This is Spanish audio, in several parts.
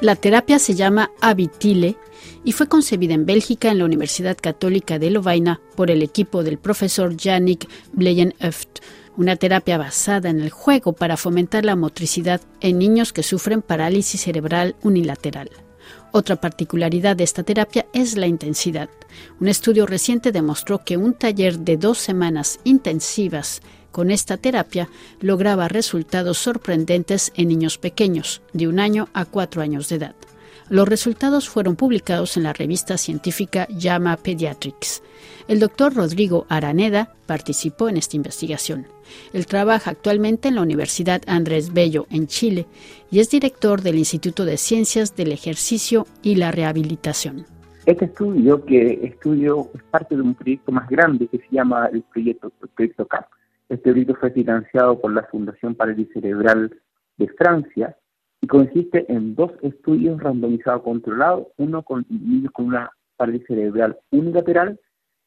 La terapia se llama Habitile y fue concebida en Bélgica en la Universidad Católica de Lovaina por el equipo del profesor Yannick Bleyenhoeft, una terapia basada en el juego para fomentar la motricidad en niños que sufren parálisis cerebral unilateral. Otra particularidad de esta terapia es la intensidad. Un estudio reciente demostró que un taller de dos semanas intensivas con esta terapia lograba resultados sorprendentes en niños pequeños, de un año a cuatro años de edad. Los resultados fueron publicados en la revista científica JAMA Pediatrics. El doctor Rodrigo Araneda participó en esta investigación. Él trabaja actualmente en la Universidad Andrés Bello, en Chile, y es director del Instituto de Ciencias del Ejercicio y la Rehabilitación. Este estudio, que estudio es parte de un proyecto más grande que se llama el proyecto, el proyecto CAP. Este proyecto fue financiado por la Fundación Parálisis Cerebral de Francia y consiste en dos estudios randomizados controlados, uno con niños con una parálisis cerebral unilateral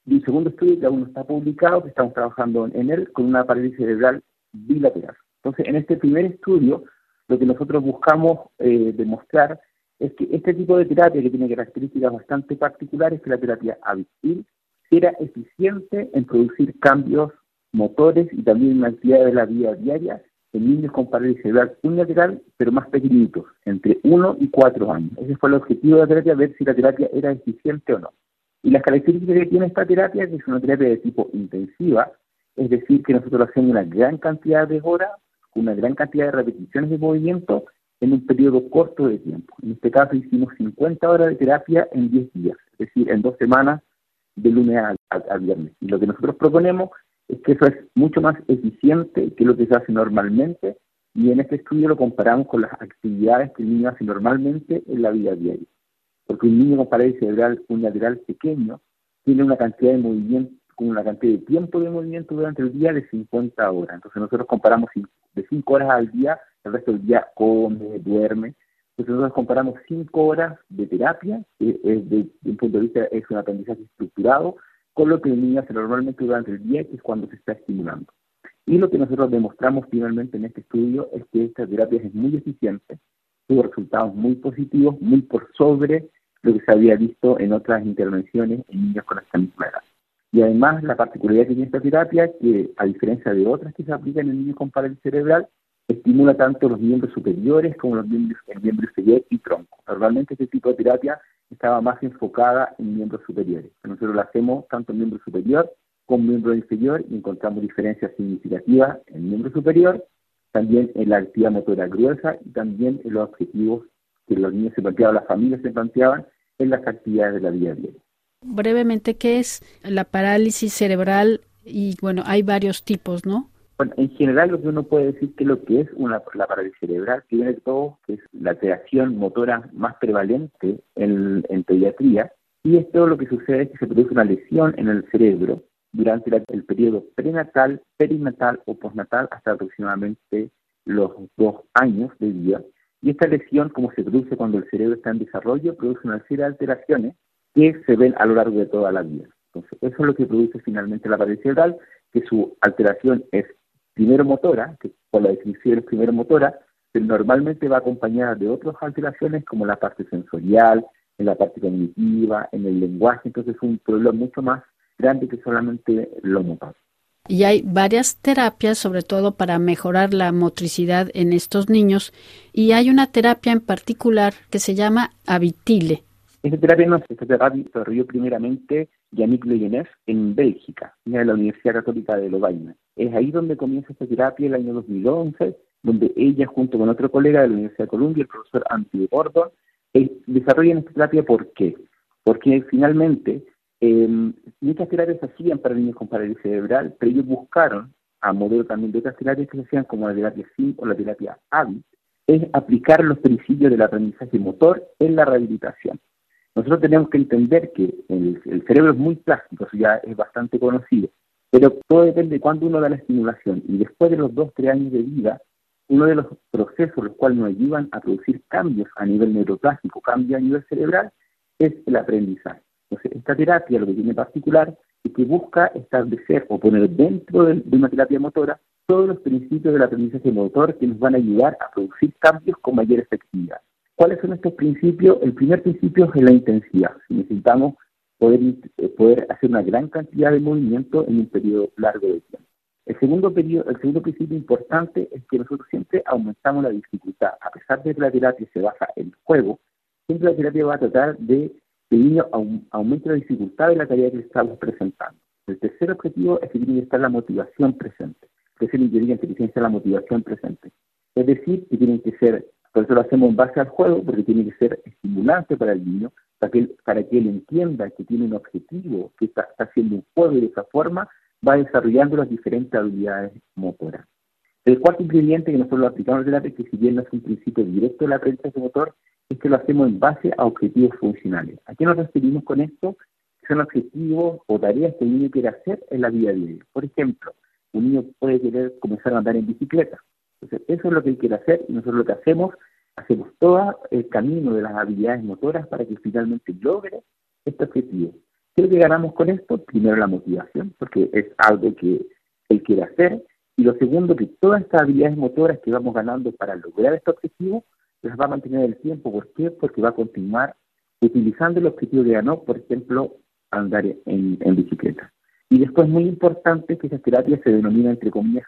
y un segundo estudio que aún no está publicado, que estamos trabajando en él, con una parálisis cerebral bilateral. Entonces, en este primer estudio, lo que nosotros buscamos eh, demostrar es que este tipo de terapia, que tiene características bastante particulares, que la terapia habitual, era eficiente en producir cambios motores y también en la actividad de la vida diaria en niños con parálisis cerebral unilateral, pero más pequeñitos, entre 1 y 4 años. Ese fue el objetivo de la terapia, ver si la terapia era eficiente o no. Y las características que tiene esta terapia que es una terapia de tipo intensiva, es decir, que nosotros hacemos una gran cantidad de horas, una gran cantidad de repeticiones de movimiento en un periodo corto de tiempo. En este caso hicimos 50 horas de terapia en 10 días, es decir, en dos semanas de lunes a, viernes. Y lo que nosotros proponemos es que eso es mucho más eficiente que lo que se hace normalmente y en este estudio lo comparamos con las actividades que el niño hace normalmente en la vida diaria. Porque un niño con parálisis cerebral unilateral pequeño tiene una cantidad de movimiento, una cantidad de tiempo de movimiento durante el día de 50 horas. Entonces nosotros comparamos de 5 horas al día, el resto del día come, duerme. Entonces nosotros comparamos 5 horas de terapia, que es de, un punto de vista es un aprendizaje estructurado, con lo que el niño hace normalmente durante el día, que es cuando se está estimulando. Y lo que nosotros demostramos finalmente en este estudio es que esta terapia es muy eficiente, tuvo resultados muy positivos, muy por sobre lo que se había visto en otras intervenciones en niños con esta misma edad. Y además la particularidad que tiene esta terapia, que a diferencia de otras que se aplican en niños con parálisis cerebral, estimula tanto los miembros superiores como los miembros, el miembro inferior y tronco. Normalmente este tipo de terapia estaba más enfocada en miembros superiores. Nosotros lo hacemos tanto en miembro superior como en miembro inferior y encontramos diferencias significativas en miembro superior, también en la actividad motora gruesa y también en los objetivos que los niños se planteaban, las familias se planteaban en las actividades de la vida diaria. Brevemente, ¿qué es la parálisis cerebral? Y bueno, hay varios tipos, ¿no? Bueno, en general lo que uno puede decir que lo que es una, la parálisis cerebral, que viene todo, que es la alteración motora más prevalente en, pediatría, y esto lo que sucede es que se produce una lesión en el cerebro durante el periodo prenatal, perinatal o postnatal hasta aproximadamente los dos años de vida. Y esta lesión, como se produce cuando el cerebro está en desarrollo, produce una serie de alteraciones que se ven a lo largo de toda la vida. Entonces, eso es lo que produce finalmente la parálisis cerebral, que su alteración es primero motora, que por la definición es primero motora, pero normalmente va acompañada de otras alteraciones como la parte sensorial, en la parte cognitiva, en el lenguaje, entonces es un problema mucho más grande que solamente lo motor. Y hay varias terapias, sobre todo para mejorar la motricidad en estos niños, y hay una terapia en particular que se llama Habitile. Esta terapia no, esta terapia desarrolló primeramente Yannick Leyenef en Bélgica, en la Universidad Católica de Lovaina. Es ahí donde comienza esta terapia el año 2011, donde ella junto con otro colega de la Universidad de Columbia, el profesor Anthony Gordon, desarrollan esta terapia. ¿Por qué? Porque finalmente eh, muchas terapias se hacían para niños con parálisis cerebral, pero ellos buscaron, a modelo también de otras terapias que se hacían como la terapia SIM o la terapia AVI, es aplicar los principios del aprendizaje motor en la rehabilitación. Nosotros tenemos que entender que el, cerebro es muy plástico, eso ya es bastante conocido, pero todo depende de cuándo uno da la estimulación. Y después de los dos, tres años de vida, uno de los procesos los cuales nos ayudan a producir cambios a nivel neuroplástico, cambios a nivel cerebral, es el aprendizaje. Entonces, esta terapia lo que tiene particular es que busca establecer o poner dentro de, de una terapia motora todos los principios del aprendizaje motor que nos van a ayudar a producir cambios con mayor efectividad. ¿Cuáles son estos principios? El primer principio es la intensidad. Necesitamos poder, eh, poder hacer una gran cantidad de movimiento en un periodo largo de tiempo. El segundo, periodo, el segundo principio importante es que nosotros siempre aumentamos la dificultad. A pesar de que la terapia se basa en el juego, siempre la terapia va a tratar de el niño aumente la dificultad de la tarea que estamos presentando. El tercer objetivo es que tiene que estar la motivación presente. Que es el inteligencia la motivación presente. Es decir, que tienen que ser, por eso lo hacemos en base al juego, porque tiene que ser estimulante para el niño, para que él, para que él entienda que tiene un objetivo, que está, haciendo un juego y de esa forma va desarrollando las diferentes habilidades motoras. El cuarto ingrediente que nosotros lo aplicamos la terapia, que si bien no es un principio directo de la aprendizaje motor, es que lo hacemos en base a objetivos funcionales. ¿A qué nos referimos con esto? Son objetivos o tareas que el niño quiere hacer en la vida diaria. Por ejemplo, un niño puede querer comenzar a andar en bicicleta. Entonces, eso es lo que él quiere hacer y nosotros lo que hacemos, hacemos todo el camino de las habilidades motoras para que finalmente logre este objetivo. ¿Qué es lo que ganamos con esto? Primero la motivación, porque es algo que él quiere hacer. Y lo segundo, que todas estas habilidades motoras que vamos ganando para lograr este objetivo, las va a mantener el tiempo. ¿Por qué? Porque va a continuar utilizando el objetivo que ganó, por ejemplo, andar en, bicicleta. Y después, muy importante, que esas terapias se denominan, entre comillas.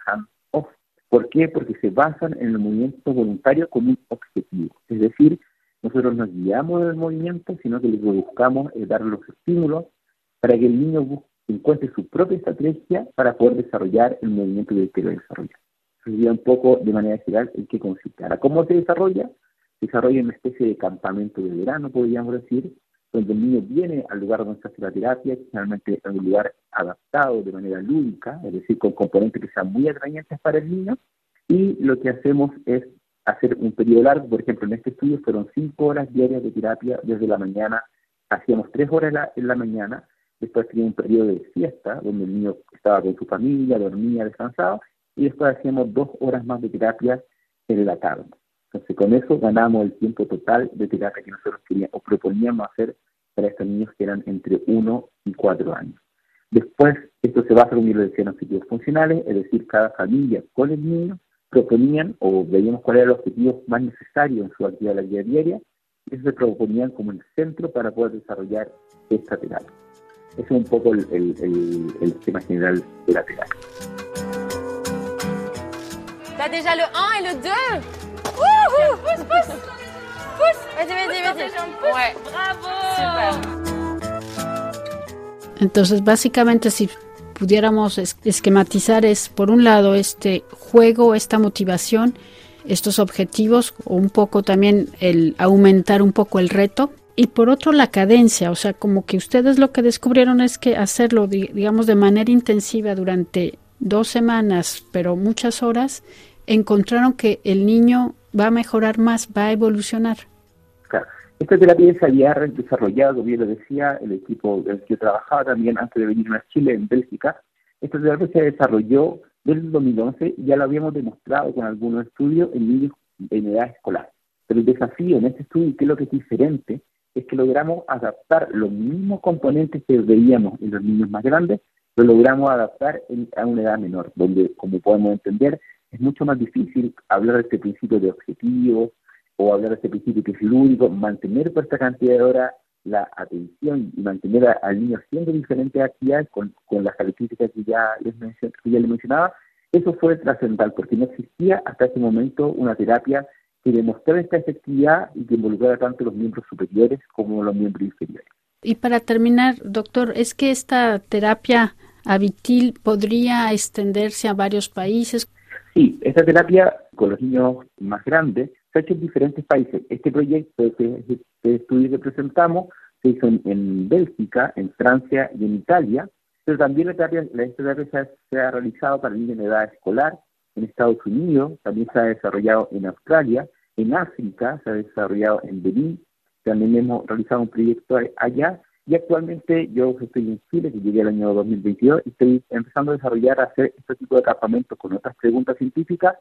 ¿Por qué? Porque se basan en el movimiento voluntario como un objetivo. Es decir, nosotros nos guiamos en el movimiento, sino que lo que buscamos es dar los estímulos para que el niño encuentre su propia estrategia para poder desarrollar el movimiento que quiere desarrollar. Sería un poco de manera general en qué consiste. Ahora, ¿cómo se desarrolla? Se desarrolla en una especie de campamento de verano, podríamos decir, donde el niño viene al lugar donde se hace la terapia, generalmente en un lugar adaptado de manera lúdica, es decir, con componentes que sean muy atrayentes para el niño, y lo que hacemos es hacer un periodo largo, por ejemplo, en este estudio fueron cinco horas diarias de terapia desde la mañana, hacíamos tres horas en la, mañana, después tenía un periodo de siesta, donde el niño estaba con su familia, dormía, descansaba, y después hacíamos dos horas más de terapia en la tarde. Entonces, con eso ganamos el tiempo total de terapia que nosotros queríamos o proponíamos hacer para estos niños que eran entre uno y cuatro años. Después, esto se va a hacer un de objetivos funcionales, es decir, cada familia con el niño proponían o veíamos cuál era el objetivo más necesario en su actividad la vida diaria y eso se proponían como el centro para poder desarrollar esta terapia. Ese es un poco el, el, tema general de la terapia. T'as déjà le 1 et le 2 Wouhou Pousse, pousse Pousse Vas-y, vas-y, vas-y. Ouais. Bravo Super. Entonces, básicamente, si pudiéramos esquematizar es, por un lado, este juego, esta motivación, estos objetivos, o un poco también el aumentar un poco el reto. Y por otro, la cadencia, o sea, como que ustedes lo que descubrieron es que hacerlo, digamos, de manera intensiva durante dos semanas, pero muchas horas, encontraron que el niño va a mejorar más, va a evolucionar. Esta terapia se había desarrollado, como bien lo decía, el equipo del que trabajaba también antes de venir a Chile, en Bélgica. Esta terapia se desarrolló desde el 2011 y ya lo habíamos demostrado con algunos estudios en niños en edad escolar. Pero el desafío en este estudio, que es lo que es diferente, es que logramos adaptar los mismos componentes que veíamos en los niños más grandes, lo logramos adaptar a una edad menor, donde, como podemos entender, es mucho más difícil hablar de este principio de objetivos, o hablar de este principio que es lúdico, mantener por esta cantidad de horas la atención y mantener al niño haciendo diferentes actividades con, las características que ya, les que ya les mencionaba, eso fue trascendental porque no existía hasta ese momento una terapia que demostrara esta efectividad y que involucrara tanto los miembros superiores como los miembros inferiores. Y para terminar, doctor, ¿es que esta terapia habitil podría extenderse a varios países? Sí, esta terapia con los niños más grandes se ha hecho en diferentes países. Este proyecto, este, este estudio que presentamos, se hizo en, Bélgica, en Francia y en Italia, pero también la terapia, la terapia se, ha, realizado para niños en edad escolar en Estados Unidos, también se ha desarrollado en Australia, en África, se ha desarrollado en Benín, también hemos realizado un proyecto allá y actualmente yo estoy en Chile, que llegué el año 2022, y estoy empezando a desarrollar, a hacer este tipo de campamentos con otras preguntas científicas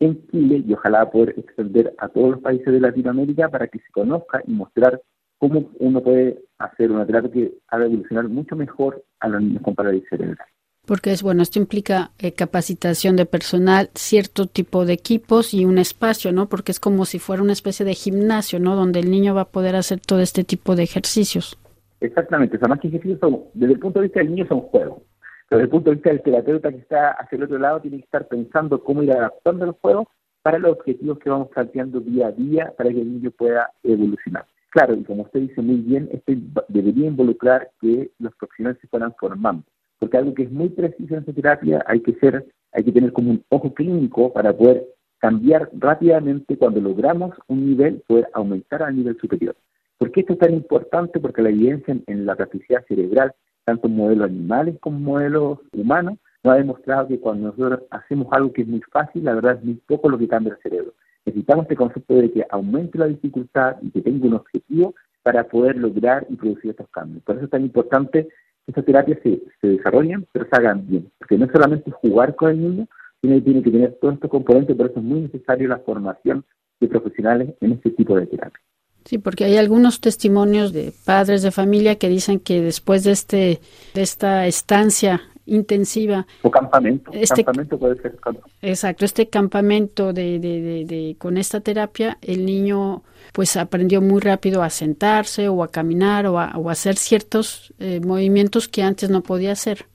en Chile y ojalá poder extender a todos los países de Latinoamérica para que se conozca y mostrar cómo uno puede hacer una terapia que haga evolucionar mucho mejor a los niños con parálisis cerebral. Porque es bueno, esto implica eh, capacitación de personal, cierto tipo de equipos y un espacio, ¿no? Porque es como si fuera una especie de gimnasio, ¿no? Donde el niño va a poder hacer todo este tipo de ejercicios. Exactamente, o sea, más que ejercicios son, desde el punto de vista del niño son juegos. Pero desde el punto de vista del terapeuta que está hacia el otro lado tiene que estar pensando cómo ir adaptando los juegos para los objetivos que vamos planteando día a día para que el niño pueda evolucionar. Claro, y como usted dice muy bien, esto debería involucrar que los profesionales se fueran formando porque algo que es muy preciso en esta terapia hay que ser, hay que tener como un ojo clínico para poder cambiar rápidamente cuando logramos un nivel, poder aumentar al nivel superior. ¿Por qué esto es tan importante? Porque la evidencia en, la plasticidad cerebral, tanto en modelos animales como en modelos humanos, nos ha demostrado que cuando nosotros hacemos algo que es muy fácil, la verdad es muy poco lo que cambia el cerebro. Necesitamos este concepto de que aumente la dificultad y que tenga un objetivo para poder lograr y producir estos cambios. Por eso es tan importante estas terapias se, se desarrollen, pero se hagan bien. Porque no es solamente jugar con el niño, sino que tiene que tener todos estos componentes, por eso es muy necesario la formación de profesionales en este tipo de terapia. Sí, porque hay algunos testimonios de padres de familia que dicen que después de este de esta estancia intensiva. O campamento. Este, campamento puede ser. Exacto, este campamento de, de, de, con esta terapia, el niño pues aprendió muy rápido a sentarse o a caminar o a, hacer ciertos eh, movimientos que antes no podía hacer.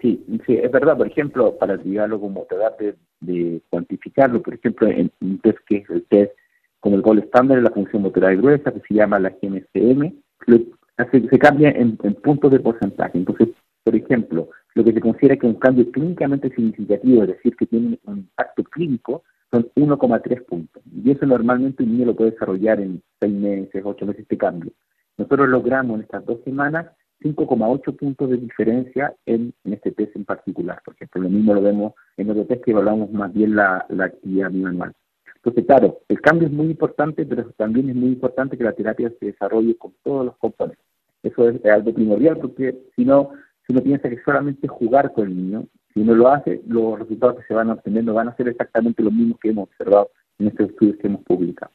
Sí, sí, es verdad. Por ejemplo, para diálogo como tratar de, de cuantificarlo, por ejemplo, en un test que es el test como el gol estándar de la función motora gruesa, que se llama la GMCM, se, se cambia en, en puntos de porcentaje. Entonces, por ejemplo, lo que se considera que un cambio clínicamente significativo, es decir, que tiene un impacto clínico, son 1,3 puntos. Y eso normalmente un niño lo puede desarrollar en 6 meses, 8 meses este cambio. Nosotros logramos en estas dos semanas 5,8 puntos de diferencia en, este test en particular. Por ejemplo, lo mismo lo vemos en otro test que evaluamos más bien la, la actividad manual. Entonces, claro, el cambio es muy importante, pero también es muy importante que la terapia se desarrolle con todos los componentes. Eso es algo primordial porque si no, si uno piensa que solamente jugar con el niño, si uno lo hace, los resultados que se van obteniendo van a ser exactamente los mismos que hemos observado en estos estudios que hemos publicado.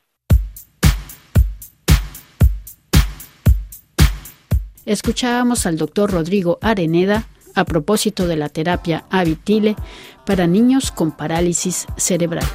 Escuchábamos al doctor Rodrigo Areneda a propósito de la terapia Avitile para niños con parálisis cerebral.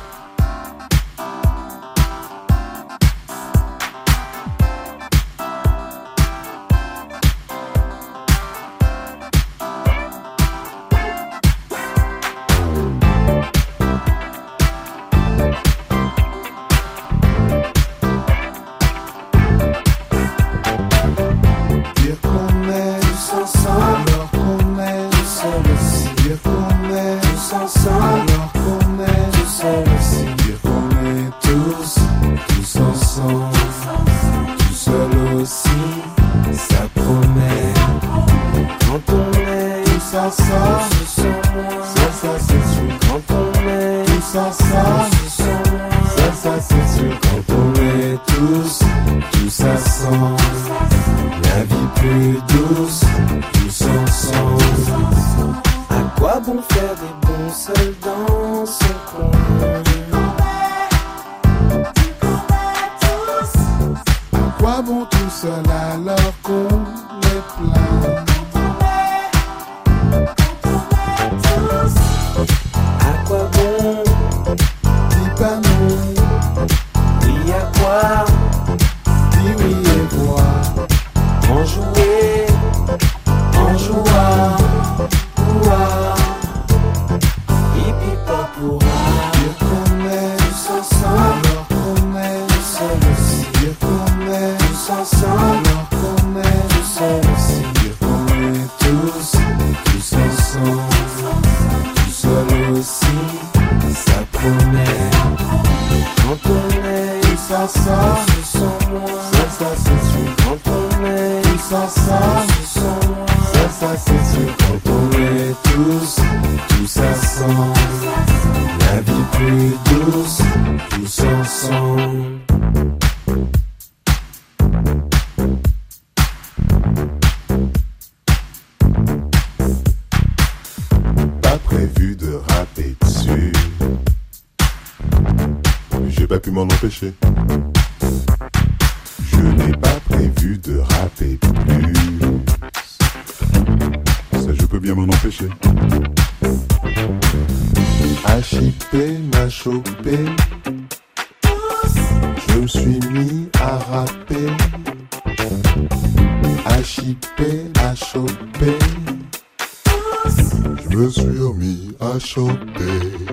ça, ça, ça, ça, c'est sûr quand on est tout ça, ça, ça, ça, c'est sûr quand on est tous, tout ça sent la vie plus douce, tous ensemble. À quoi bon faire des bons seuls dans ce qu'on À quoi bon tout seul alors qu'on est plein? pu m'en empêcher. Je n'ai pas prévu de rapper plus. Ça, je peux bien m'en empêcher. H.I.P. m'a chopé. Je me suis mis à rapper. H.I.P. a chopé. Je me suis remis à choper.